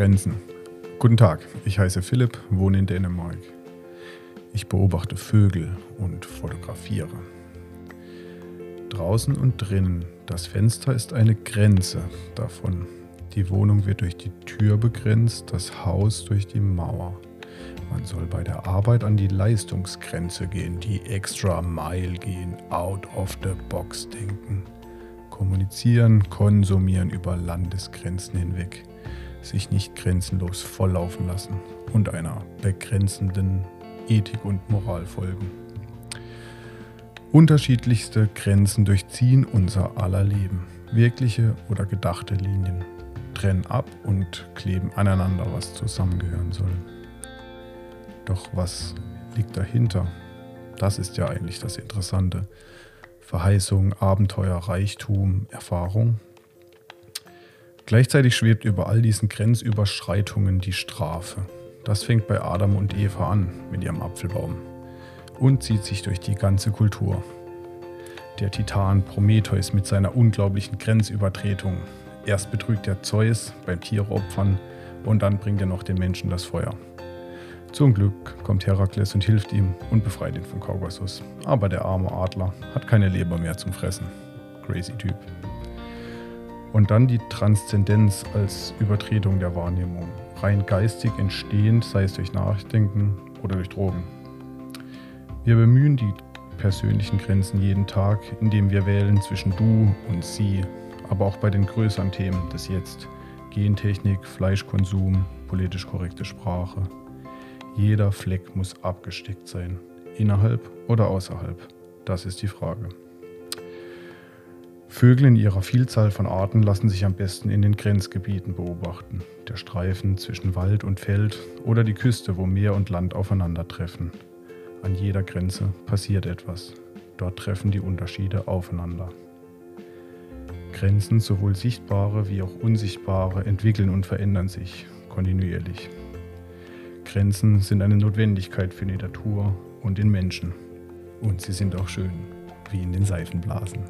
Grenzen. Guten Tag, ich heiße Philipp, wohne in Dänemark. Ich beobachte Vögel und fotografiere. Draußen und drinnen, das Fenster ist eine Grenze davon. Die Wohnung wird durch die Tür begrenzt, das Haus durch die Mauer. Man soll bei der Arbeit an die Leistungsgrenze gehen, die extra Mile gehen, out of the box denken. Kommunizieren, konsumieren über Landesgrenzen hinweg sich nicht grenzenlos volllaufen lassen und einer begrenzenden Ethik und Moral folgen. Unterschiedlichste Grenzen durchziehen unser aller Leben, wirkliche oder gedachte Linien, trennen ab und kleben aneinander, was zusammengehören soll. Doch was liegt dahinter? Das ist ja eigentlich das Interessante. Verheißung, Abenteuer, Reichtum, Erfahrung Gleichzeitig schwebt über all diesen Grenzüberschreitungen die Strafe. Das fängt bei Adam und Eva an mit ihrem Apfelbaum und zieht sich durch die ganze Kultur. Der Titan Prometheus mit seiner unglaublichen Grenzübertretung. Erst betrügt er Zeus beim Tieropfern und dann bringt er noch den Menschen das Feuer. Zum Glück kommt Herakles und hilft ihm und befreit ihn von Kaukasus. Aber der arme Adler hat keine Leber mehr zum Fressen. Crazy Typ. Und dann die Transzendenz als Übertretung der Wahrnehmung. Rein geistig entstehend, sei es durch Nachdenken oder durch Drogen. Wir bemühen die persönlichen Grenzen jeden Tag, indem wir wählen zwischen du und sie, aber auch bei den größeren Themen des Jetzt. Gentechnik, Fleischkonsum, politisch korrekte Sprache. Jeder Fleck muss abgesteckt sein, innerhalb oder außerhalb. Das ist die Frage. Vögel in ihrer Vielzahl von Arten lassen sich am besten in den Grenzgebieten beobachten. Der Streifen zwischen Wald und Feld oder die Küste, wo Meer und Land aufeinandertreffen. An jeder Grenze passiert etwas. Dort treffen die Unterschiede aufeinander. Grenzen, sowohl sichtbare wie auch unsichtbare, entwickeln und verändern sich kontinuierlich. Grenzen sind eine Notwendigkeit für die Natur und den Menschen. Und sie sind auch schön, wie in den Seifenblasen.